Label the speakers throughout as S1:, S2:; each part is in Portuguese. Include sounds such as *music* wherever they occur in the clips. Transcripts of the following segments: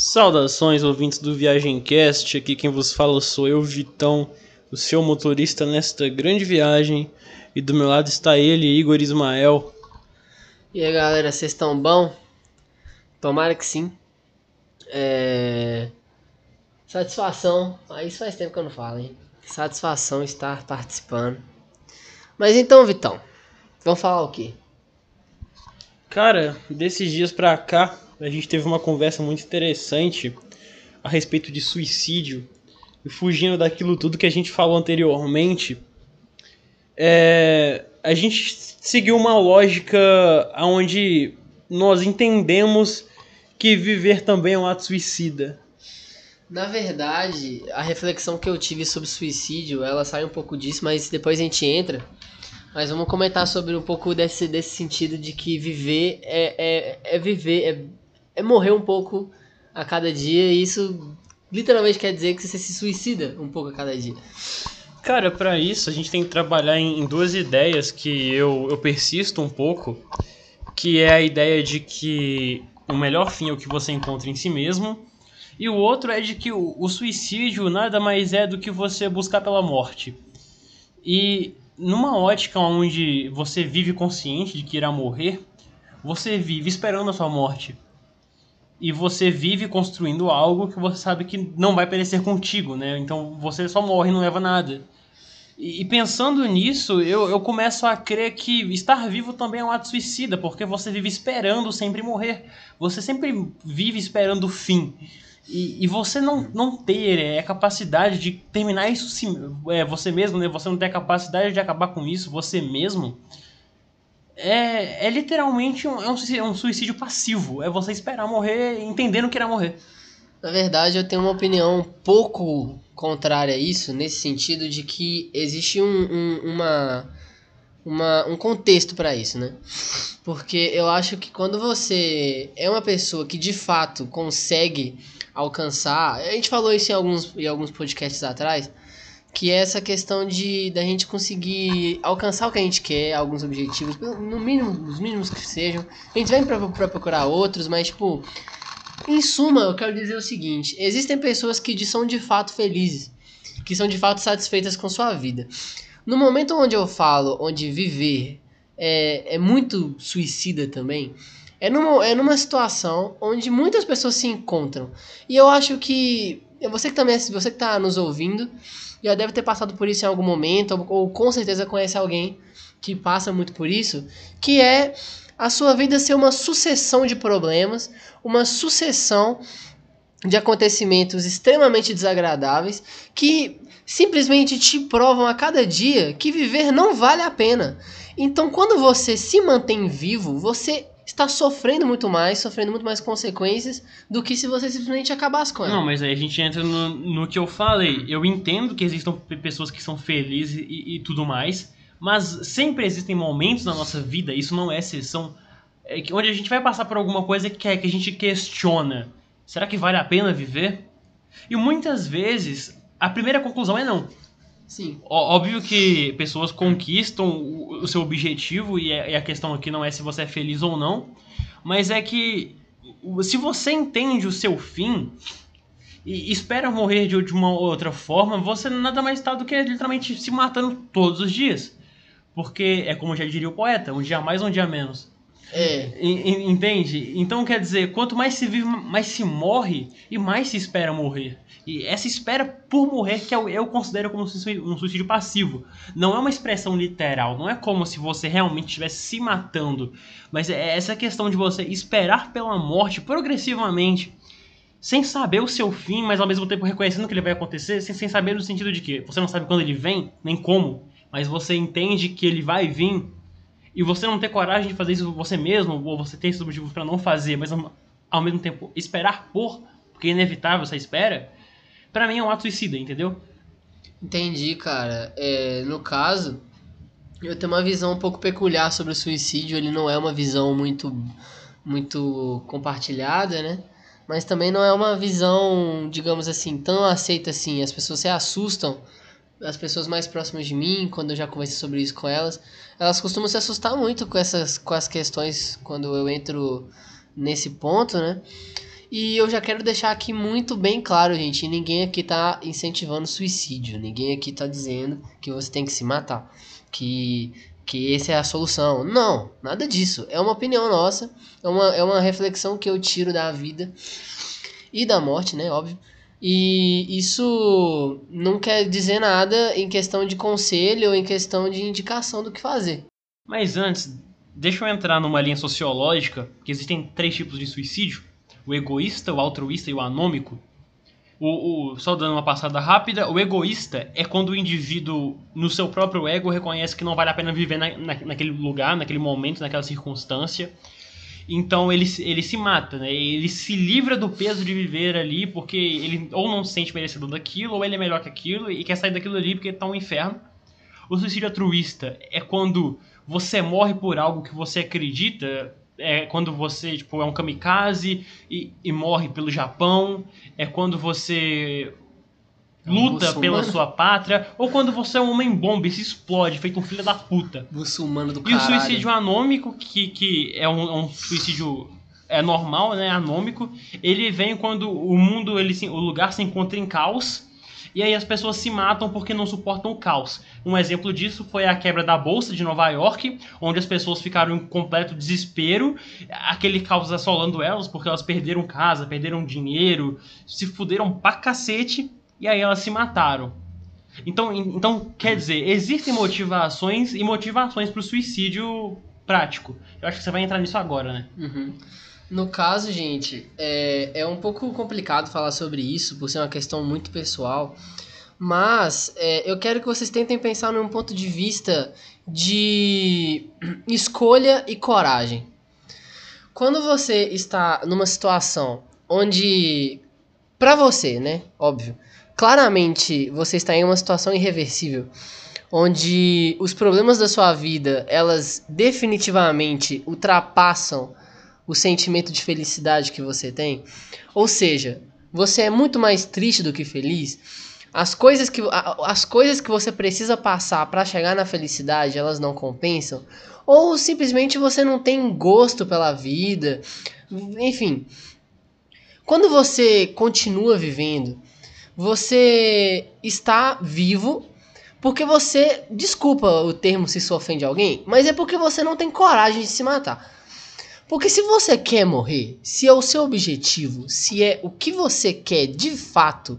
S1: Saudações, ouvintes do Viagemcast. Aqui quem vos fala sou eu, Vitão, o seu motorista nesta grande viagem. E do meu lado está ele, Igor Ismael.
S2: E aí galera, vocês estão bom? Tomara que sim. É... Satisfação, ah, isso faz tempo que eu não falo, hein? Satisfação estar participando. Mas então, Vitão, vamos falar o quê?
S1: Cara, desses dias pra cá, a gente teve uma conversa muito interessante a respeito de suicídio. E fugindo daquilo tudo que a gente falou anteriormente, é, a gente seguiu uma lógica onde nós entendemos que viver também é um ato suicida.
S2: Na verdade, a reflexão que eu tive sobre suicídio, ela sai um pouco disso, mas depois a gente entra. Mas vamos comentar sobre um pouco desse, desse sentido de que viver é, é, é viver, é, morrer um pouco a cada dia, e isso literalmente quer dizer que você se suicida um pouco a cada dia.
S1: Cara, para isso a gente tem que trabalhar em, em duas ideias que eu, eu persisto um pouco, que é a ideia de que o melhor fim é o que você encontra em si mesmo, e o outro é de que o, o suicídio nada mais é do que você buscar pela morte. E numa ótica onde você vive consciente de que irá morrer, você vive esperando a sua morte. E você vive construindo algo que você sabe que não vai perecer contigo, né? Então você só morre e não leva nada. E, pensando nisso, eu, eu começo a crer que estar vivo também é um ato suicida, porque você vive esperando sempre morrer. Você sempre vive esperando o fim. E, e você não, não ter é, a capacidade de terminar isso si, é, você mesmo, né? Você não ter a capacidade de acabar com isso você mesmo. É, é literalmente um, é suicídio, é um suicídio passivo. É você esperar morrer entendendo que irá morrer.
S2: Na verdade, eu tenho uma opinião um pouco contrária a isso, nesse sentido de que existe um, um, uma, uma, um contexto para isso, né? Porque eu acho que quando você é uma pessoa que de fato consegue alcançar, a gente falou isso em alguns, em alguns podcasts atrás, que é essa questão de da gente conseguir alcançar o que a gente quer, alguns objetivos, no mínimo, os mínimos que sejam. A gente vem para procurar outros, mas tipo, em suma, eu quero dizer o seguinte: existem pessoas que são de fato felizes, que são de fato satisfeitas com sua vida. No momento onde eu falo, onde viver é, é muito suicida também, é numa, é numa situação onde muitas pessoas se encontram. E eu acho que você que também você que está nos ouvindo já deve ter passado por isso em algum momento ou, ou com certeza conhece alguém que passa muito por isso, que é a sua vida ser uma sucessão de problemas, uma sucessão de acontecimentos extremamente desagradáveis que simplesmente te provam a cada dia que viver não vale a pena. Então, quando você se mantém vivo, você está sofrendo muito mais, sofrendo muito mais consequências do que se você simplesmente acabasse com ela.
S1: Não, mas aí a gente entra no, no que eu falei. Eu entendo que existam pessoas que são felizes e, e tudo mais, mas sempre existem momentos na nossa vida, isso não é exceção, é onde a gente vai passar por alguma coisa que, é, que a gente questiona. Será que vale a pena viver? E muitas vezes a primeira conclusão é não.
S2: Sim.
S1: Óbvio que pessoas conquistam o seu objetivo e a questão aqui não é se você é feliz ou não, mas é que se você entende o seu fim e espera morrer de uma outra forma, você nada mais está do que literalmente se matando todos os dias. Porque é como já diria o poeta, um dia mais, um dia menos.
S2: É.
S1: Entende? Então quer dizer, quanto mais se vive, mais se morre e mais se espera morrer. E essa espera por morrer que eu, eu considero como um suicídio passivo. Não é uma expressão literal, não é como se você realmente estivesse se matando. Mas é essa questão de você esperar pela morte progressivamente, sem saber o seu fim, mas ao mesmo tempo reconhecendo que ele vai acontecer, sem, sem saber no sentido de que você não sabe quando ele vem, nem como, mas você entende que ele vai vir e você não ter coragem de fazer isso você mesmo, ou você tem esses motivos para não fazer, mas ao mesmo tempo esperar por, porque é inevitável essa espera, para mim é um ato suicida, entendeu?
S2: Entendi, cara. É, no caso, eu tenho uma visão um pouco peculiar sobre o suicídio, ele não é uma visão muito, muito compartilhada, né? Mas também não é uma visão, digamos assim, tão aceita assim. As pessoas se assustam as pessoas mais próximas de mim, quando eu já conversei sobre isso com elas, elas costumam se assustar muito com essas com as questões quando eu entro nesse ponto, né? E eu já quero deixar aqui muito bem claro, gente, ninguém aqui tá incentivando suicídio, ninguém aqui tá dizendo que você tem que se matar, que que essa é a solução. Não, nada disso. É uma opinião nossa, é uma, é uma reflexão que eu tiro da vida e da morte, né, óbvio. E isso não quer dizer nada em questão de conselho ou em questão de indicação do que fazer.
S1: Mas antes, deixa eu entrar numa linha sociológica, que existem três tipos de suicídio: o egoísta, o altruísta e o anômico. O, o, só dando uma passada rápida, o egoísta é quando o indivíduo, no seu próprio ego, reconhece que não vale a pena viver na, na, naquele lugar, naquele momento, naquela circunstância. Então ele, ele se mata, né? Ele se livra do peso de viver ali, porque ele ou não se sente merecedor daquilo, ou ele é melhor que aquilo e quer sair daquilo ali porque tá um inferno. O suicídio altruísta é quando você morre por algo que você acredita, é quando você tipo, é um kamikaze e, e morre pelo Japão, é quando você luta pela sua pátria, ou quando você é um homem bomba e se explode, feito um filho da puta.
S2: Muçulmano do
S1: E o suicídio anômico, que, que é um, um suicídio é normal, né, anômico, ele vem quando o mundo, ele o lugar se encontra em caos e aí as pessoas se matam porque não suportam o caos. Um exemplo disso foi a quebra da bolsa de Nova York, onde as pessoas ficaram em completo desespero, aquele caos assolando elas porque elas perderam casa, perderam dinheiro, se fuderam pra cacete e aí elas se mataram. Então, então quer dizer, existem motivações e motivações para o suicídio prático. Eu acho que você vai entrar nisso agora, né?
S2: Uhum. No caso, gente, é, é um pouco complicado falar sobre isso, por ser uma questão muito pessoal. Mas é, eu quero que vocês tentem pensar num ponto de vista de *clears throat* escolha e coragem. Quando você está numa situação onde, para você, né, óbvio, claramente você está em uma situação irreversível, onde os problemas da sua vida, elas definitivamente ultrapassam o sentimento de felicidade que você tem. Ou seja, você é muito mais triste do que feliz. As coisas que, as coisas que você precisa passar para chegar na felicidade, elas não compensam. Ou simplesmente você não tem gosto pela vida. Enfim. Quando você continua vivendo, você está vivo porque você. Desculpa o termo se isso ofende alguém, mas é porque você não tem coragem de se matar. Porque se você quer morrer, se é o seu objetivo, se é o que você quer de fato,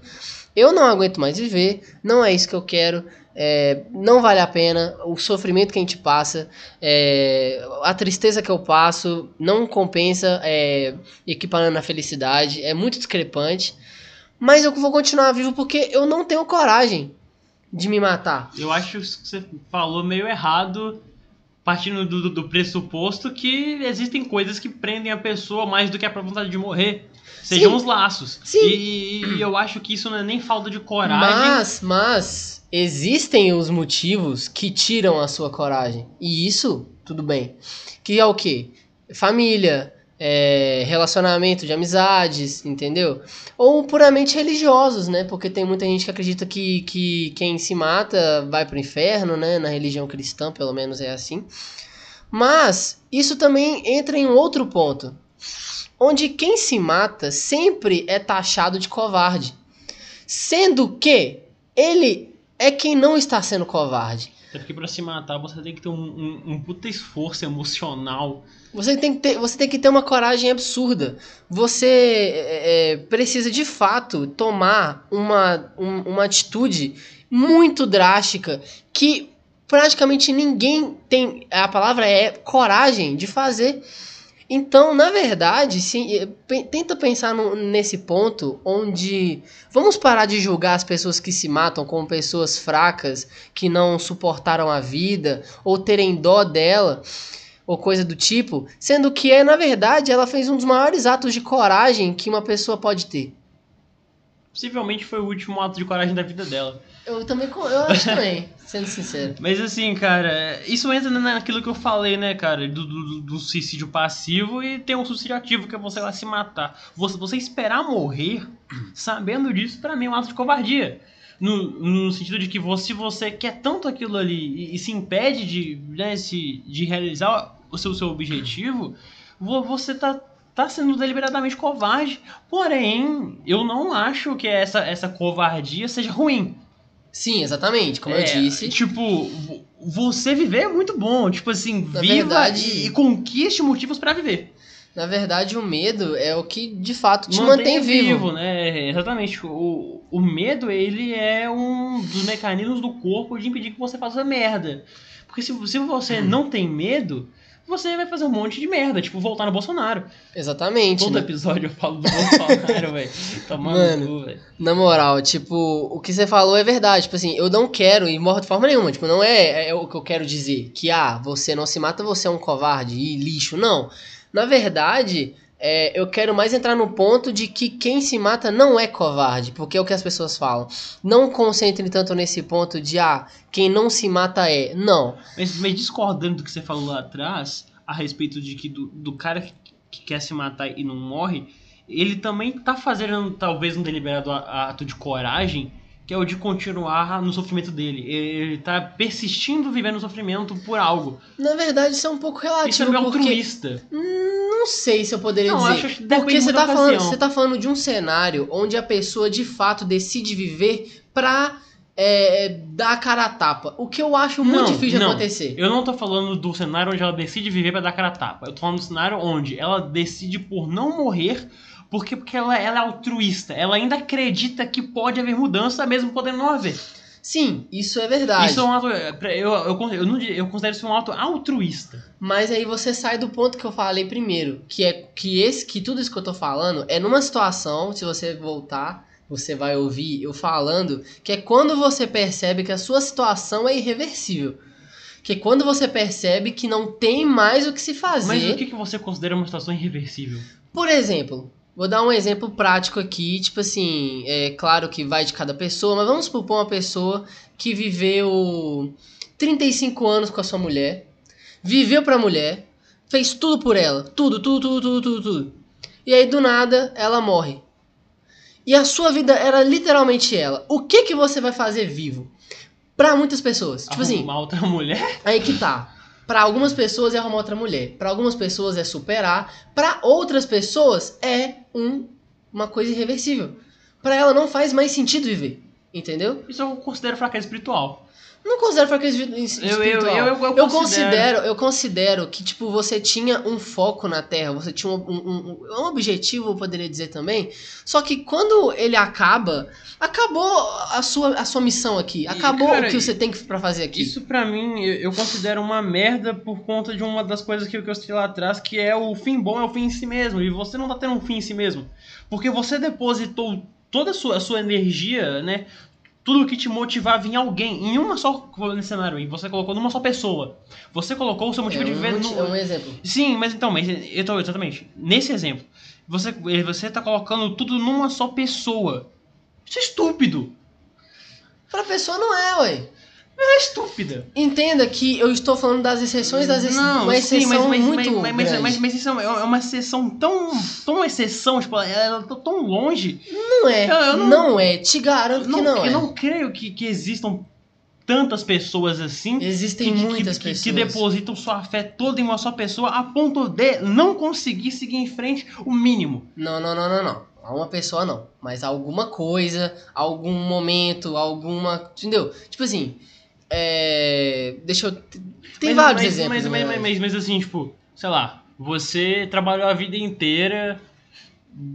S2: eu não aguento mais viver, não é isso que eu quero, é, não vale a pena, o sofrimento que a gente passa, é, a tristeza que eu passo, não compensa é, equiparando a felicidade, é muito discrepante. Mas eu vou continuar vivo porque eu não tenho coragem de me matar.
S1: Eu acho que você falou meio errado partindo do, do, pressuposto que existem coisas que prendem a pessoa mais do que a própria vontade de morrer. Sejam Sim. os laços.
S2: Sim.
S1: E, e, eu acho que isso não é nem falta de coragem.
S2: Mas, mas, existem os motivos que tiram a sua coragem. E isso, tudo bem. Que é o quê? Família, é, relacionamento de amizades, entendeu? Ou puramente religiosos, né? Porque tem muita gente que acredita que, que quem se mata vai pro inferno, né? Na religião cristã, pelo menos é assim. Mas isso também entra em um outro ponto, onde quem se mata sempre é taxado de covarde, sendo que ele é quem não está sendo covarde.
S1: Até porque pra se matar você tem que ter um, um, um puta esforço emocional.
S2: Você tem, que ter, você tem que ter uma coragem absurda. Você é, é, precisa de fato tomar uma, um, uma atitude muito drástica que praticamente ninguém tem. A palavra é coragem de fazer. Então, na verdade, se, eh, tenta pensar no, nesse ponto onde vamos parar de julgar as pessoas que se matam como pessoas fracas, que não suportaram a vida, ou terem dó dela, ou coisa do tipo, sendo que é, na verdade, ela fez um dos maiores atos de coragem que uma pessoa pode ter.
S1: Possivelmente foi o último ato de coragem da vida dela.
S2: Eu também, eu acho também, sendo sincero.
S1: Mas assim, cara, isso entra naquilo que eu falei, né, cara, do, do, do, suicídio passivo e tem um suicídio ativo, que é você lá se matar. Você, você esperar morrer, sabendo disso, para mim é um ato de covardia. No, no sentido de que você, se você quer tanto aquilo ali e, e se impede de, né, se, de realizar o seu, seu objetivo, você tá tá sendo deliberadamente covarde. Porém, eu não acho que essa, essa covardia seja ruim.
S2: Sim, exatamente, como
S1: É,
S2: eu disse.
S1: Tipo, vo- você viver é muito bom. Tipo assim,
S2: Na
S1: viva
S2: verdade-
S1: e, conquiste motivos pra viver.
S2: Na verdade, o medo é o que de fato te mantém
S1: Mantenha
S2: vivo.
S1: né? Exatamente. O, o medo, ele é um dos mecanismos do corpo de impedir que você faça merda. Porque se, se você
S2: Hum.
S1: não tem medo, você vai fazer um monte de merda. Tipo, voltar no Bolsonaro.
S2: Exatamente.
S1: Todo
S2: né?
S1: episódio eu falo do Bolsonaro, *laughs* velho. Tomando
S2: Mano.
S1: velho.
S2: Na moral, tipo, o que você falou é verdade. Tipo assim, eu não quero, e morro de forma nenhuma. Tipo, não é, é o que eu quero dizer. Que, ah, você não se mata, você é um covarde e lixo. Não. Na verdade, é, eu quero mais entrar no ponto de que quem se mata não é covarde. Porque é o que as pessoas falam. Não concentre tanto nesse ponto de, ah, quem não se mata é. Não.
S1: Mas, mas discordando do que você falou lá atrás, a respeito de que do, do cara que, que quer se matar e não morre, ele também tá fazendo talvez um deliberado ato de coragem, que é o de continuar no sofrimento dele. Ele tá persistindo vivendo no sofrimento por algo.
S2: Na verdade, isso é um pouco relativo.
S1: Isso é meio
S2: porque...
S1: altruísta.
S2: Não sei se eu poderia
S1: Não,
S2: dizer.
S1: acho que
S2: porque você tá, falando, você tá falando de um cenário onde a pessoa de fato decide viver pra é, dar a cara a tapa. O que eu acho muito
S1: Não,
S2: difícil de
S1: não.
S2: acontecer.
S1: Eu não tô falando do cenário onde ela decide viver pra dar cara a tapa. Eu tô falando do cenário onde ela decide por não morrer porque, porque ela, ela é altruísta. Ela ainda acredita que pode haver mudança mesmo podendo não haver.
S2: Sim, isso é verdade.
S1: Isso é um ato. Eu, eu, con- eu, não, eu considero isso um ato altruísta.
S2: Mas aí você sai do ponto que eu falei primeiro, que é que esse que tudo isso que eu tô falando é numa situação, se você voltar, você vai ouvir eu falando, que é quando você percebe que a sua situação é irreversível. Que é quando você percebe que não tem mais o que se fazer.
S1: Mas o que, que você considera uma situação irreversível?
S2: Por exemplo, vou dar um exemplo prático aqui, tipo assim, é claro que vai de cada pessoa, mas vamos supor uma pessoa que viveu 35 anos com a sua mulher, viveu pra mulher, fez tudo por ela, tudo, tudo, tudo, tudo, tudo, tudo. E aí do nada ela morre. E a sua vida era literalmente ela. O que que você vai fazer vivo? Pra muitas pessoas. Tipo assim,
S1: Arrumar outra mulher?
S2: Aí que tá. Pra algumas pessoas é arrumar outra mulher. Pra algumas pessoas é superar. Pra outras pessoas é um, uma coisa irreversível. Pra ela não faz mais sentido viver. Entendeu?
S1: Isso eu considero fraqueza espiritual.
S2: Não considero fraqueza espi- espiritual.
S1: eu- eu- eu
S2: considero,
S1: considero.
S2: eu considero que tipo você tinha um foco na Terra, você tinha um, um, um- um objetivo, eu poderia dizer também. Só que quando ele acaba, acabou a sua, a sua missão aqui, acabou
S1: cara,
S2: o que você tem pra fazer aqui.
S1: Isso pra mim, eu, eu considero uma merda por conta de uma das coisas que, eu- que eu citei lá atrás, que é o fim bom é o fim em si mesmo. E você não tá tendo um fim em si mesmo. Porque você depositou toda a sua, a sua energia, né? Tudo que te motivava em alguém, em uma só nesse cenário aí, você colocou numa só pessoa. Você colocou o seu motivo
S2: é,
S1: de
S2: um,
S1: viver no,
S2: é um exemplo.
S1: Sim, mas então, mas eu tô, exatamente. Nesse exemplo, você, você tá colocando tudo numa só pessoa. Isso é estúpido.
S2: Pra pessoa não é, ué.
S1: É estúpida.
S2: Entenda que eu estou falando das exceções das exceções.
S1: Não,
S2: uma
S1: sim,
S2: exceção
S1: mas, mas,
S2: muito
S1: mas, mas,
S2: grande.
S1: mas, mas isso é uma, é uma exceção tão, tão exceção, tipo, ela tá tão longe.
S2: não é,
S1: eu- eu
S2: não,
S1: não-
S2: é. Te garanto
S1: Não,
S2: que não
S1: eu
S2: é.
S1: não creio que, que existam tantas pessoas assim
S2: Existem
S1: que,
S2: muitas
S1: que, que,
S2: pessoas.
S1: que depositam sua fé toda em uma só pessoa a ponto de não conseguir seguir em frente o mínimo.
S2: Não, não, não, não, não. A uma pessoa não. Mas alguma coisa, algum momento, alguma. Entendeu? Tipo assim. É. Deixa eu. Tem
S1: Mas-
S2: vários
S1: mas,
S2: exemplos.
S1: Mas, mas,
S2: verdade.
S1: mas, mas assim, tipo, sei lá, você trabalhou a vida inteira,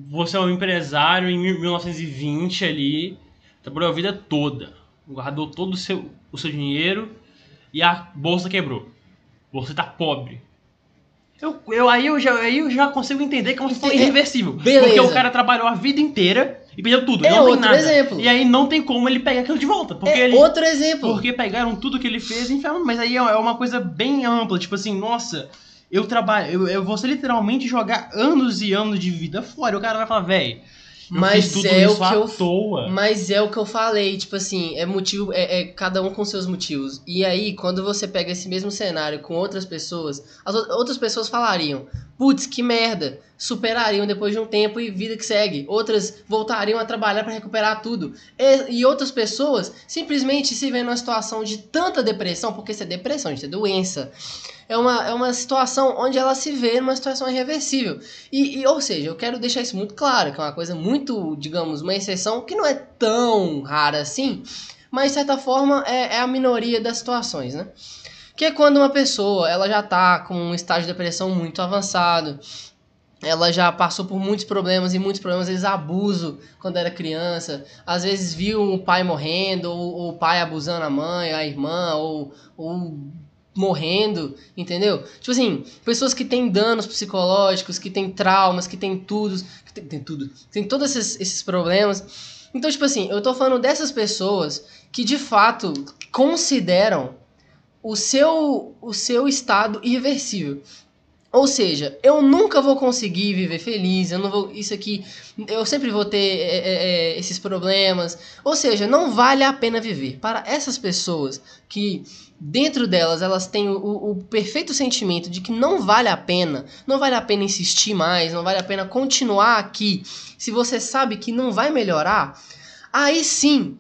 S1: você é um empresário em 1920 ali, trabalhou a vida toda, guardou todo o seu, o seu dinheiro e a bolsa quebrou. Você tá pobre. Eu, eu, aí, eu já, aí eu já consigo entender que é uma situação irreversível.
S2: beleza.
S1: Porque o cara trabalhou a vida inteira e perdeu tudo.
S2: É
S1: não tem
S2: outro
S1: nada.
S2: exemplo.
S1: E aí não tem como ele pegar aquilo de volta. Porque
S2: É
S1: ele,
S2: outro exemplo.
S1: porque pegaram tudo que ele fez e enfiaram. Mas aí é é uma coisa bem ampla. Tipo assim, nossa, eu trabalho. Eu, eu vou literalmente jogar anos e anos de vida fora. E o cara vai falar, velho.
S2: Mas
S1: fiz tudo
S2: é o que eu-
S1: toa.
S2: Mas é o que eu falei, tipo assim, é motivo, é, é cada um com seus motivos. E aí, quando você pega esse mesmo cenário com outras pessoas, as ou- outras pessoas falariam, putz, que merda, superariam depois de um tempo e vida que segue. Outras voltariam a trabalhar para recuperar tudo. E, e, outras pessoas simplesmente se veem numa situação de tanta depressão, porque isso é depressão, isso é doença. É uma, é uma situação onde ela se vê numa situação irreversível. E, e, ou seja, eu quero deixar isso muito claro, que é uma coisa muito, digamos, uma exceção que não é tão rara assim, mas de certa forma é, é a minoria das situações, né? Que é quando uma pessoa ela já está com um estágio de depressão muito avançado, ela já passou por muitos problemas e muitos problemas, às vezes abuso quando era criança, às vezes viu o pai morrendo, ou, ou o pai abusando a mãe, a irmã, ou, ou morrendo, entendeu? Tipo assim, pessoas que têm danos psicológicos, que têm traumas, que têm tudo, que tem, tudo, tem todos esses, esses problemas. Então, tipo assim, eu tô falando dessas pessoas que de fato consideram o seu, o seu estado irreversível. Ou seja, eu nunca vou conseguir viver feliz, eu não vou. Isso aqui. Eu sempre vou ter é, é, é, esses problemas. Ou seja, não vale a pena viver. Para essas pessoas que dentro delas elas têm o, o, perfeito sentimento de que não vale a pena, não vale a pena insistir mais, não vale a pena continuar aqui, se você sabe que não vai melhorar, aí sim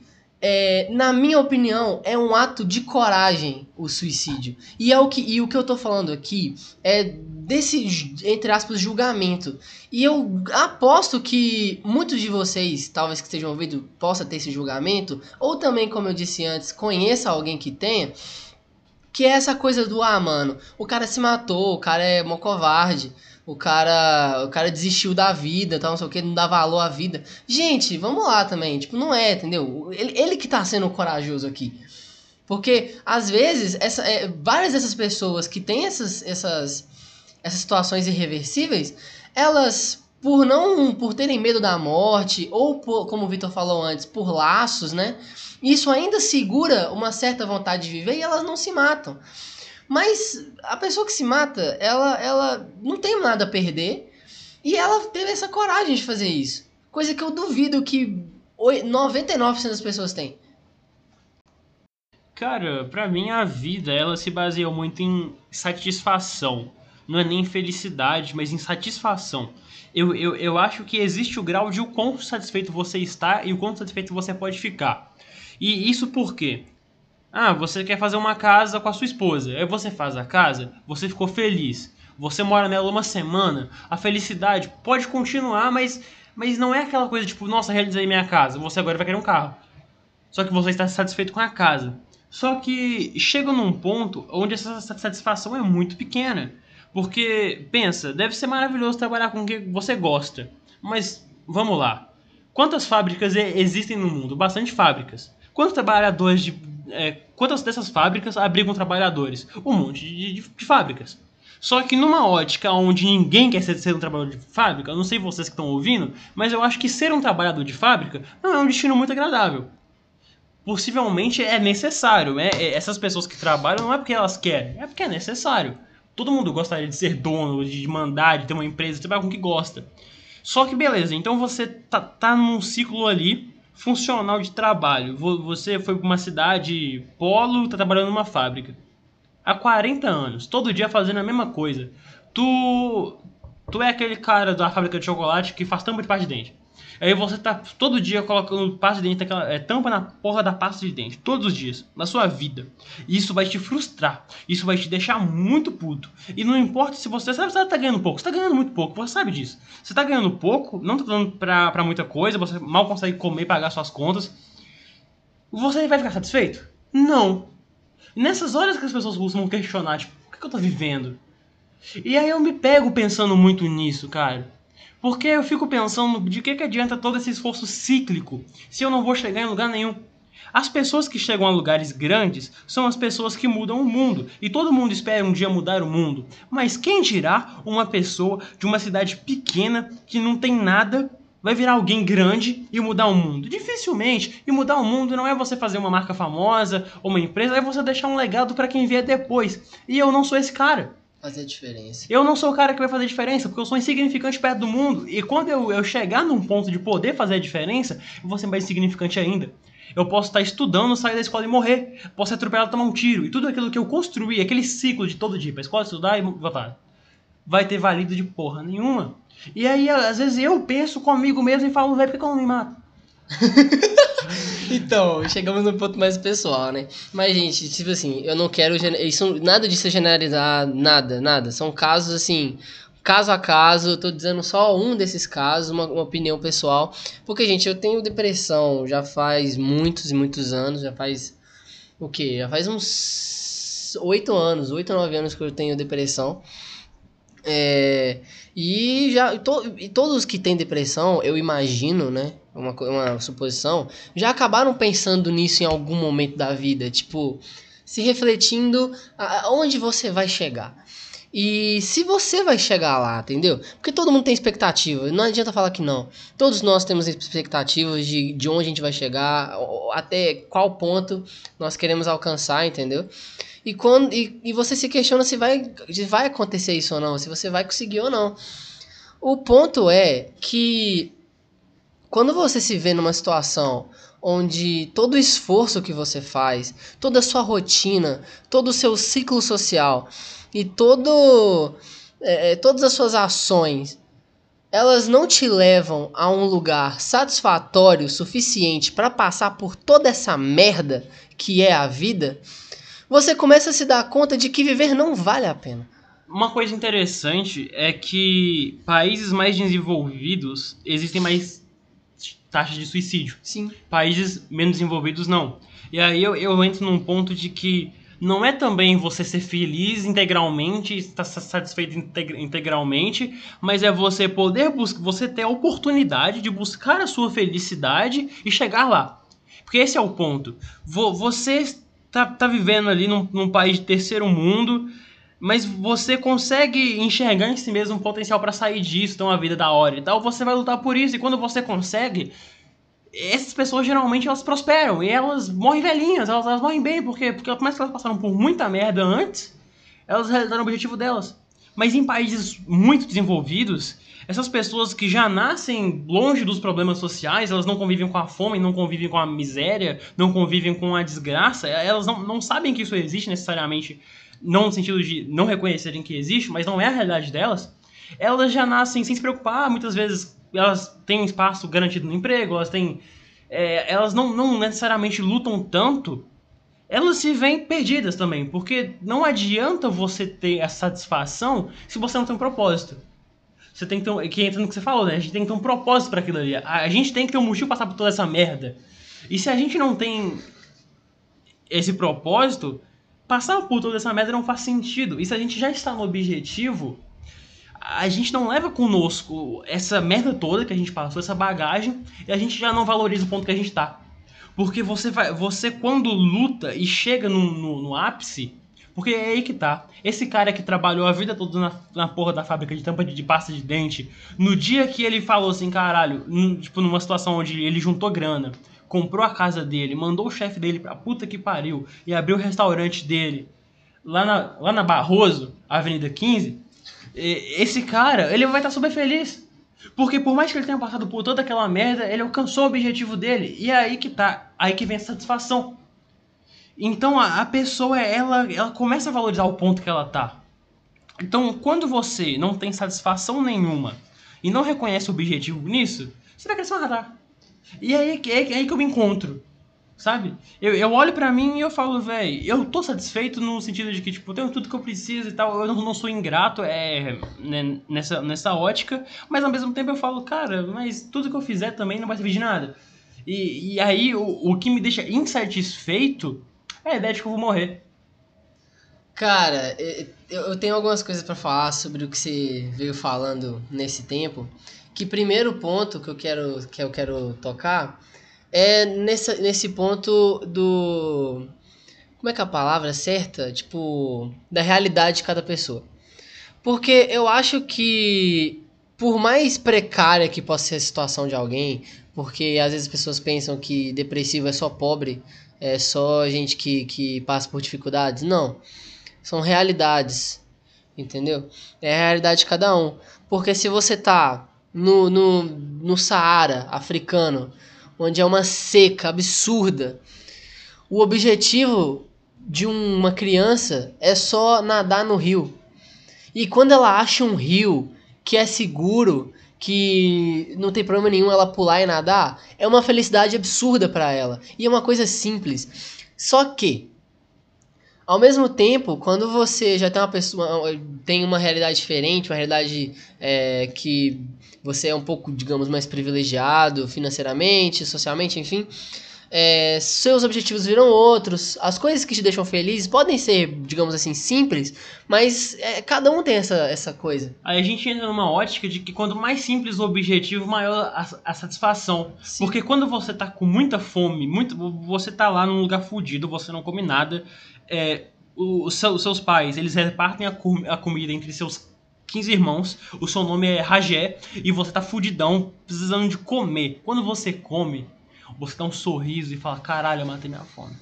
S2: é, na minha opinião, é um ato de coragem o suicídio. E, é o que, e o que eu tô falando aqui é desse, entre aspas, julgamento. E eu aposto que muitos de vocês, talvez que estejam ouvindo, possa ter esse julgamento, ou também, como eu disse antes, conheça alguém que tenha, que é essa coisa do, ah, mano, o cara se matou, o cara é mó covarde, o cara, o cara desistiu da vida, tal, não sei o que, não dá valor à vida. Gente, vamos lá também, tipo, não é, entendeu? Ele, ele que tá sendo corajoso aqui. Porque, às vezes, essa, é, várias dessas pessoas que têm essas, essas, essas situações irreversíveis, elas, por não por terem medo da morte, ou por, como o Vitor falou antes, por laços, né? Isso ainda segura uma certa vontade de viver e elas não se matam. Mas a pessoa que se mata, ela, ela não tem nada a perder e ela teve essa coragem de fazer isso. Coisa que eu duvido que 99% das pessoas têm.
S1: Cara, pra mim a vida ela se baseia muito em satisfação. Não é nem felicidade, mas em satisfação. Eu, eu, eu acho que existe o grau de o quão satisfeito você está e o quão satisfeito você pode ficar. E isso por quê? Ah, você quer fazer uma casa com a sua esposa. Aí você faz a casa, você ficou feliz. Você mora nela uma semana. A felicidade pode continuar, mas, mas não é aquela coisa tipo, nossa, realizei minha casa. Você agora vai querer um carro. Só que você está satisfeito com a casa. Só que chega num ponto onde essa satisfação é muito pequena. Porque, pensa, deve ser maravilhoso trabalhar com o que você gosta. Mas, vamos lá. Quantas fábricas existem no mundo? Bastante fábricas. Quantos trabalhadores de é, quantas dessas fábricas abrigam trabalhadores? Um monte de, de, de, fábricas. Só que numa ótica onde ninguém quer ser, ser um trabalhador de fábrica, eu não sei vocês que estão ouvindo, mas eu acho que ser um trabalhador de fábrica não é um destino muito agradável. Possivelmente é necessário. É, é, essas pessoas que trabalham não é porque elas querem, é porque é necessário. Todo mundo gostaria de ser dono, de mandar, de ter uma empresa, de trabalhar com o que gosta. Só que beleza, então você tá, tá num ciclo ali funcional de trabalho. Você foi para uma cidade polo, está trabalhando numa fábrica. Há 40 anos, todo dia fazendo a mesma coisa. Tu tu é aquele cara da fábrica de chocolate que faz tampa de pasta de dente. Aí você tá todo dia colocando pasta de dente, é, tampa na porra da pasta de dente, todos os dias, na sua vida. E isso vai te frustrar, isso vai te deixar muito puto. E não importa se você sabe você tá ganhando pouco, você tá ganhando muito pouco, você sabe disso. Você tá ganhando pouco, não tá dando pra, pra muita coisa, você mal consegue comer e pagar suas contas. Você vai ficar satisfeito? Não. nessas horas que as pessoas costumam questionar, tipo, o que, que eu tô vivendo? E aí eu me pego pensando muito nisso, cara. Porque eu fico pensando de que, que adianta todo esse esforço cíclico se eu não vou chegar em lugar nenhum. As pessoas que chegam a lugares grandes são as pessoas que mudam o mundo, e todo mundo espera um dia mudar o mundo. Mas quem dirá uma pessoa de uma cidade pequena que não tem nada vai virar alguém grande e mudar o mundo? Dificilmente. E mudar o mundo não é você fazer uma marca famosa ou uma empresa, é você deixar um legado para quem vier depois. E eu não sou esse cara
S2: fazer diferença.
S1: Eu não sou o cara que vai fazer diferença, porque eu sou insignificante perto do mundo. E quando eu, eu chegar num ponto de poder fazer a diferença, eu vou ser mais insignificante ainda. Eu posso estar estudando, sair da escola e morrer. Posso ser atropelado, tomar um tiro. E tudo aquilo que eu construí, aquele ciclo de todo dia, pra escola estudar e voltar, vai ter valido de porra nenhuma. E aí, às vezes, eu penso comigo mesmo e falo, velho, por que eu não me mato? *laughs*
S2: então, chegamos no ponto mais pessoal, né? Mas, gente, tipo assim, eu não quero. Isso, nada disso é generalizar, nada, nada. São casos, assim, caso a caso. Eu tô dizendo só um desses casos, uma, uma opinião pessoal. Porque, gente, eu tenho depressão já faz muitos e muitos anos. Já faz. O quê? Já faz uns. oito anos, oito, nove anos que eu tenho depressão. É, e já to, e todos que têm depressão, eu imagino, né? Uma, uma suposição, já acabaram pensando nisso em algum momento da vida, tipo, se refletindo aonde você vai chegar. E se você vai chegar lá, entendeu? Porque todo mundo tem expectativa, não adianta falar que não. Todos nós temos expectativas de, de onde a gente vai chegar, até qual ponto nós queremos alcançar, entendeu? E, quando, e, e você se questiona se vai, se vai acontecer isso ou não, se você vai conseguir ou não. O ponto é que quando você se vê numa situação onde todo o esforço que você faz, toda a sua rotina, todo o seu ciclo social e todo, é, é todas as suas ações elas não te levam a um lugar satisfatório suficiente para passar por toda essa merda que é a vida, você começa a se dar conta de que viver não vale a pena.
S1: Uma coisa interessante é que países mais desenvolvidos existem mais taxas de suicídio.
S2: Sim.
S1: Países menos desenvolvidos não. E aí eu, eu entro num ponto de que não é também você ser feliz integralmente, estar satisfeito integralmente, mas é você poder buscar, você ter a oportunidade de buscar a sua felicidade e chegar lá. Porque esse é o ponto. Você tá, tá vivendo ali num, num país de terceiro mundo, mas você consegue enxergar em si mesmo um potencial para sair disso, ter uma vida da hora e tal, você vai lutar por isso. E quando você consegue, essas pessoas geralmente elas prosperam e elas morrem velhinhas, elas, elas morrem bem, porque, porque por mais que elas passaram por muita merda antes, elas realizaram o objetivo delas. Mas em países muito desenvolvidos, essas pessoas que já nascem longe dos problemas sociais, elas não convivem com a fome, não convivem com a miséria, não convivem com a desgraça, elas não, não sabem que isso existe necessariamente, não no sentido de não reconhecerem que existe, mas não é a realidade delas. Elas já nascem sem se preocupar, muitas vezes elas têm espaço garantido no emprego, elas têm. É, elas não, não necessariamente lutam tanto elas se veem perdidas também, porque não adianta você ter a satisfação se você não tem um propósito. Você tem que ter um, que entra no que você falou, né? A gente tem que ter um propósito para aquilo ali. A, gente tem que ter um motivo pra passar por toda essa merda. E se a gente não tem esse propósito, passar por toda essa merda não faz sentido. E se a gente já está no objetivo, a gente não leva conosco essa merda toda que a gente passou, essa bagagem, e a gente já não valoriza o ponto que a gente tá. Porque você vai, você quando luta e chega no, no, no ápice, porque é aí que tá. Esse cara que trabalhou a vida toda na, na porra da fábrica de tampa de, de, pasta de dente, no dia que ele falou assim, caralho, tipo, numa situação onde ele juntou grana, comprou a casa dele, mandou o chefe dele pra puta que pariu e abriu o restaurante dele lá na, lá na Barroso, Avenida 15, esse cara, ele vai estar super feliz. Porque por mais que ele tenha passado por toda aquela merda, ele alcançou o objetivo dele. E é aí que tá, aí que vem a satisfação. Então a, a pessoa, ela, ela começa a valorizar o ponto que ela tá. Então, quando você não tem satisfação nenhuma e não reconhece o objetivo nisso, você vai crescer um radar. E aí é, é aí que eu me encontro, sabe? Eu, eu olho para mim e eu falo, velho, eu tô satisfeito no sentido de que, tipo, tenho tudo que eu preciso e tal, eu não, não sou ingrato é, né, nessa, nessa ótica, mas ao mesmo tempo eu falo, cara, mas tudo que eu fizer também não vai servir de nada. E, e aí o, o que me deixa insatisfeito é a ideia de que eu vou morrer.
S2: Cara, eu tenho algumas coisas para falar sobre o que você veio falando nesse tempo. Que primeiro ponto que eu quero que eu quero tocar é nessa, nesse ponto do como é que é a palavra certa? Tipo, da realidade de cada pessoa. Porque eu acho que por mais precária que possa ser a situação de alguém, porque às vezes as pessoas pensam que depressivo é só pobre, é só gente que, que passa por dificuldades. Não. São realidades. Entendeu? É a realidade de cada um. Porque se você tá no, no, no Saara africano, onde é uma seca absurda, o objetivo de uma criança é só nadar no rio. E quando ela acha um rio que é seguro, que não tem problema nenhum ela pular e nadar, é uma felicidade absurda para ela. E é uma coisa simples. Só que ao mesmo tempo, quando você já tem uma pessoa, tem uma realidade diferente, uma realidade é, que você é um pouco, digamos, mais privilegiado financeiramente, socialmente, enfim, é, seus objetivos viram outros, as coisas que te deixam feliz podem ser, digamos assim, simples, mas é, cada um tem essa, essa coisa.
S1: Aí a gente entra numa ótica de que quanto mais simples o objetivo, maior a, a satisfação. Sim. Porque quando você tá com muita fome, muito, você tá lá num lugar fudido, você não come nada, é, os, seus, pais, eles repartem a, com, a comida entre seus 15 irmãos, o seu nome é Rajé, e você tá fudidão, precisando de comer. Quando você come, você dá um sorriso e fala, caralho, eu matei minha fome.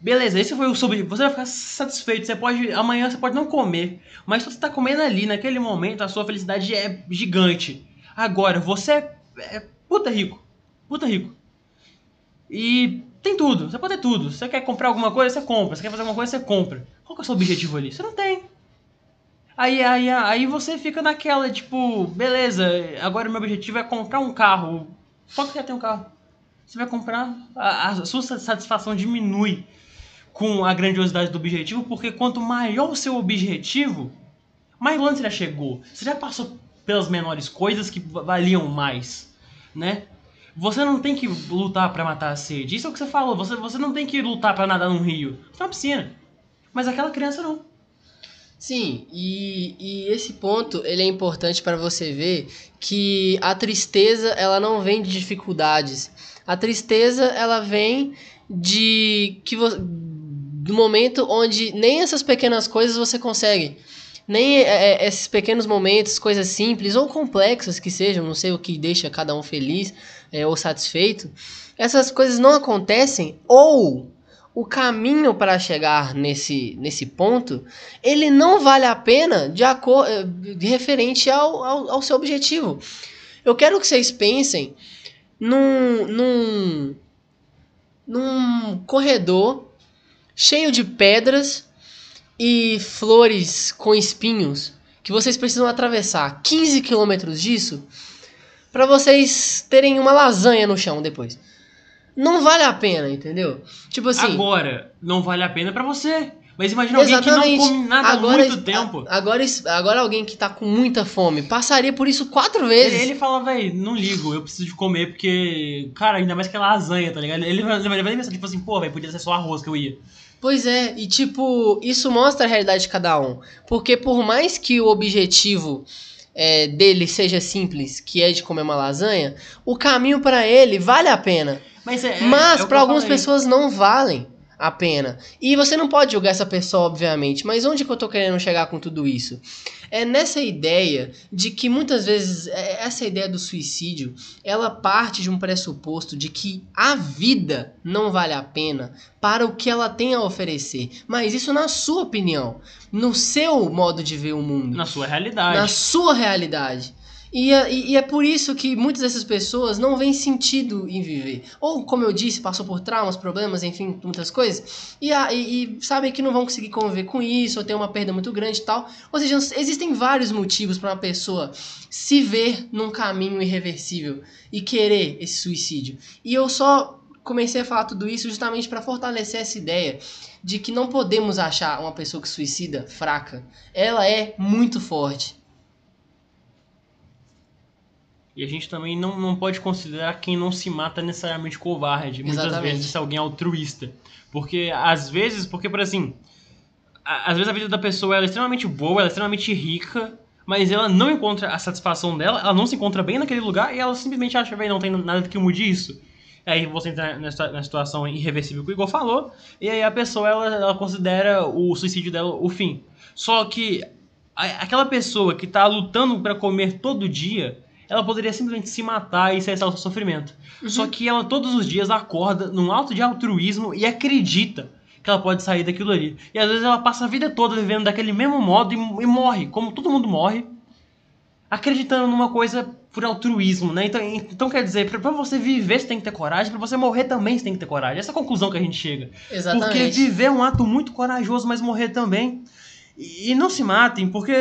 S1: Beleza, esse foi o sobre. Você vai ficar satisfeito. Você pode. Amanhã você pode não comer. Mas se você tá comendo ali, naquele momento, a sua felicidade é gigante. Agora, você é, é puta rico. Puta rico. E tem tudo. Você pode ter tudo. Você quer comprar alguma coisa, você compra. Você quer fazer alguma coisa, você compra. Qual que é o seu objetivo ali? Você não tem. Aí, aí, aí você fica naquela, tipo, beleza, agora o meu objetivo é comprar um carro. Só que você tem um carro você vai comprar, a, a sua satisfação diminui com a grandiosidade do objetivo, porque quanto maior o seu objetivo, mais longe você já chegou. Você já passou pelas menores coisas que valiam mais, né? Você não tem que lutar para matar a sede. Isso é o que você falou. Você, você não tem que lutar para nadar num rio. Você uma piscina. Mas aquela criança não.
S2: Sim, e, e esse ponto ele é importante para você ver que a tristeza ela não vem de dificuldades. A tristeza, ela vem de que do momento onde nem essas pequenas coisas você consegue. Nem é, é, esses pequenos momentos, coisas simples ou complexas que sejam, não sei o que deixa cada um feliz é, ou satisfeito, essas coisas não acontecem ou o caminho para chegar nesse, nesse ponto, ele não vale a pena de, de referente ao, ao, ao seu objetivo. Eu quero que vocês pensem num, num, num corredor cheio de pedras e flores com espinhos que vocês precisam atravessar 15 quilômetros disso para vocês terem uma lasanha no chão depois. Não vale a pena, entendeu?
S1: Tipo assim. Agora, não vale a pena para você. Mas imagina alguém que não come nada agora, há muito tempo.
S2: Agora, agora alguém que tá com muita fome passaria por isso quatro vezes.
S1: Ele, ele fala, velho, não ligo, eu preciso de comer porque, cara, ainda mais que é lasanha, tá ligado? Ele vai, vai pensar, tipo assim, pô, velho, podia ser só arroz que eu ia.
S2: Pois é, e tipo, isso mostra a realidade de cada um. Porque por mais que o objetivo é, dele seja simples, que é de comer uma lasanha, o caminho para ele vale a pena. Mas, é, Mas é, para algumas pessoas não valem a pena. E você não pode julgar essa pessoa, obviamente, mas onde que eu tô querendo chegar com tudo isso? É nessa ideia de que muitas vezes é, essa ideia do suicídio, ela parte de um pressuposto de que a vida não vale a pena para o que ela tem a oferecer. Mas isso na sua opinião, no seu modo de ver o mundo,
S1: na sua realidade.
S2: Na sua realidade. E é, e é por isso que muitas dessas pessoas não veem sentido em viver. Ou, como eu disse, passou por traumas, problemas, enfim, muitas coisas. E, e, e sabem que não vão conseguir conviver com isso, ou ter uma perda muito grande e tal. Ou seja, existem vários motivos para uma pessoa se ver num caminho irreversível e querer esse suicídio. E eu só comecei a falar tudo isso justamente para fortalecer essa ideia de que não podemos achar uma pessoa que suicida fraca. Ela é muito forte
S1: e a gente também não, não pode considerar quem não se mata necessariamente covarde. Muitas Exatamente. vezes é alguém altruísta. Porque, às vezes, porque, por assim, às vezes a vida da pessoa é extremamente boa, ela é extremamente rica, mas ela não encontra a satisfação dela, ela não se encontra bem naquele lugar e ela simplesmente acha, que não tem nada que mude isso. Aí você entra na situação irreversível que o Igor falou, e aí a pessoa ela, ela considera o suicídio dela o fim. Só que aquela pessoa que está lutando para comer todo dia, ela poderia simplesmente se matar e cessar o seu sofrimento. Uhum. Só que ela todos os dias acorda num alto de altruísmo e acredita que ela pode sair daquilo ali. E às vezes ela passa a vida toda vivendo daquele mesmo modo e, e morre, como todo mundo morre, acreditando numa coisa por altruísmo, né? Então, então quer dizer, para você viver você tem que ter coragem, para você morrer também você tem que ter coragem. Essa é a conclusão que a gente chega.
S2: Exatamente.
S1: Porque viver é um ato muito corajoso, mas morrer também. E não se matem, porque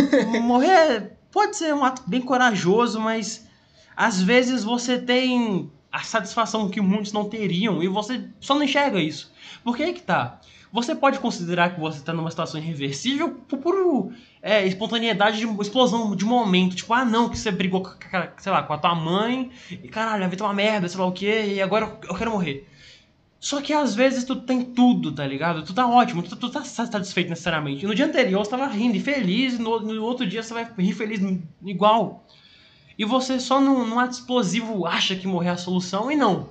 S1: *laughs* morrer pode ser um ato bem corajoso, mas às vezes você tem a satisfação que muitos não teriam e você só não enxerga isso. Porque aí que tá. Você pode considerar que você está numa situação irreversível por é, espontaneidade de explosão de momento. Tipo, ah, não, que você brigou, com, sei lá, com a tua mãe e caralho, a vida é uma merda, sei lá o que, e agora eu quero morrer. Só que às vezes tu tem tudo, tá ligado? Tu tá ótimo, tu, tu tá satisfeito necessariamente. No dia anterior você tava rindo e feliz, e no, no outro dia você vai rir feliz igual. E você só num, num ato explosivo acha que morrer é a solução e não.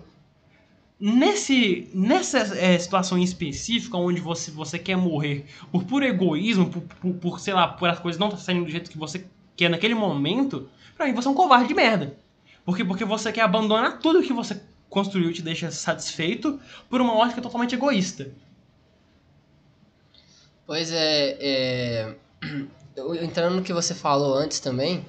S1: Nesse, nessa é, situação específica, onde você, você quer morrer por puro egoísmo, por, por, por sei lá, por as coisas não saindo do jeito que você quer naquele momento, pra mim você é um covarde de merda. Porque, porque você quer abandonar tudo que você construiu te deixa satisfeito por uma ótica totalmente egoísta.
S2: Pois é, é... entrando no que você falou antes também,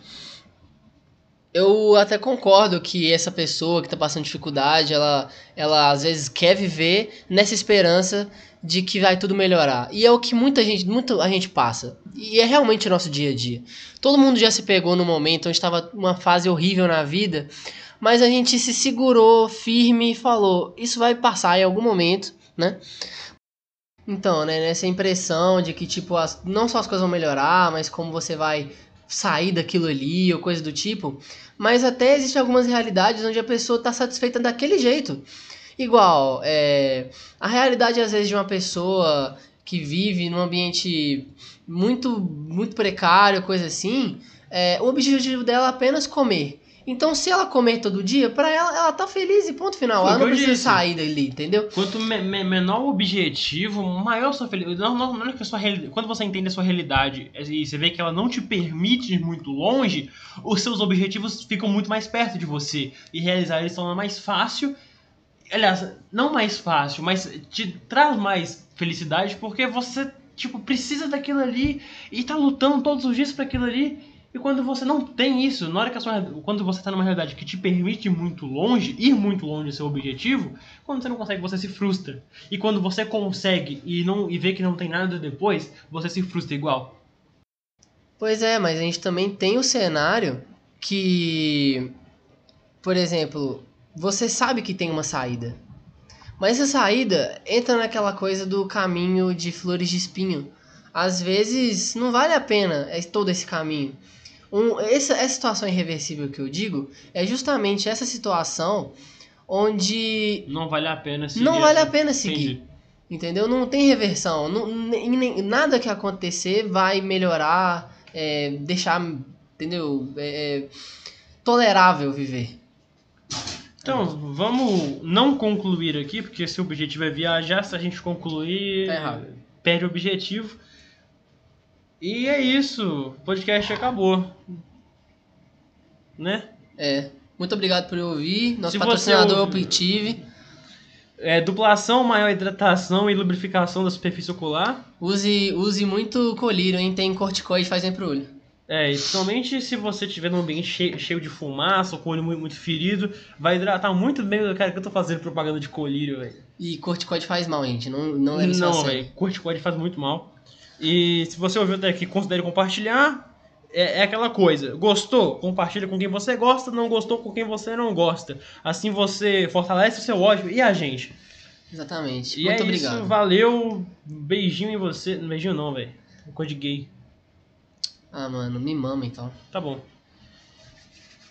S2: eu até concordo que essa pessoa que está passando dificuldade, ela, ela às vezes quer viver nessa esperança de que vai tudo melhorar. E é o que muita gente, muita a gente passa. E é realmente o nosso dia a dia. Todo mundo já se pegou no momento onde estava uma fase horrível na vida, mas a gente se segurou firme e falou: isso vai passar em algum momento, né? Então, né, nessa impressão de que, tipo, as, não só as coisas vão melhorar, mas como você vai sair daquilo ali ou coisa do tipo. Mas até existem algumas realidades onde a pessoa está satisfeita daquele jeito. Igual, é, a realidade às vezes de uma pessoa que vive num ambiente muito, muito precário, coisa assim, é, o objetivo dela é apenas comer. Então, se ela comer todo dia, pra ela, ela tá feliz e ponto final. Foi ela não precisa disse. sair dali, entendeu?
S1: Quanto me, me, menor o objetivo, maior a sua felicidade. Não, não, não é que a sua. Quando você entende a sua realidade e você vê que ela não te permite ir muito longe, os seus objetivos ficam muito mais perto de você. E realizar eles torna mais fácil. Aliás, não mais fácil, mas te traz mais felicidade porque você, tipo, precisa daquilo ali e tá lutando todos os dias para aquilo ali. E quando você não tem isso, na hora que a sua, quando você está numa realidade que te permite muito longe, ir muito longe do seu objetivo, quando você não consegue, você se frustra. E quando você consegue e não e vê que não tem nada depois, você se frustra igual.
S2: Pois é, mas a gente também tem o cenário que, por exemplo, você sabe que tem uma saída. Mas essa saída entra naquela coisa do caminho de flores de espinho. Às vezes não vale a pena é todo esse caminho. Um, essa, essa situação irreversível que eu digo é justamente essa situação onde.
S1: Não vale a pena seguir.
S2: Não vale a pena seguir. Entendi. Entendeu? Não tem reversão. Não, nem, nada que acontecer vai melhorar, é, deixar, entendeu? É, é, tolerável viver.
S1: Então, vamos não concluir aqui, porque se o objetivo é viajar, se a gente concluir,
S2: tá
S1: perde o objetivo. E é isso. O podcast acabou. Né?
S2: É. Muito obrigado por ouvir. Nosso Se patrocinador ouve... Optive.
S1: É, duplação, maior hidratação e lubrificação da superfície ocular.
S2: Use, use muito colírio, hein? Tem corticoide faz bem pro olho.
S1: É, e principalmente se você estiver num ambiente cheio, cheio, de fumaça ou com o olho muito, muito, ferido, vai hidratar muito bem. Cara, que eu tô fazendo propaganda de colírio, velho.
S2: E corticoide faz mal, gente. Não, não leve Não, velho.
S1: Corticoide faz muito mal. E se você ouviu até aqui, considere compartilhar. É, é, aquela coisa. Gostou? Compartilha com quem você gosta. Não gostou com quem você não gosta. Assim você fortalece o seu ódio e a gente.
S2: Exatamente.
S1: E
S2: Muito
S1: é
S2: obrigado.
S1: Isso, valeu. Beijinho em você. Beijinho não, velho. Coisa de gay.
S2: Ah, mano, me mama então.
S1: Tá bom.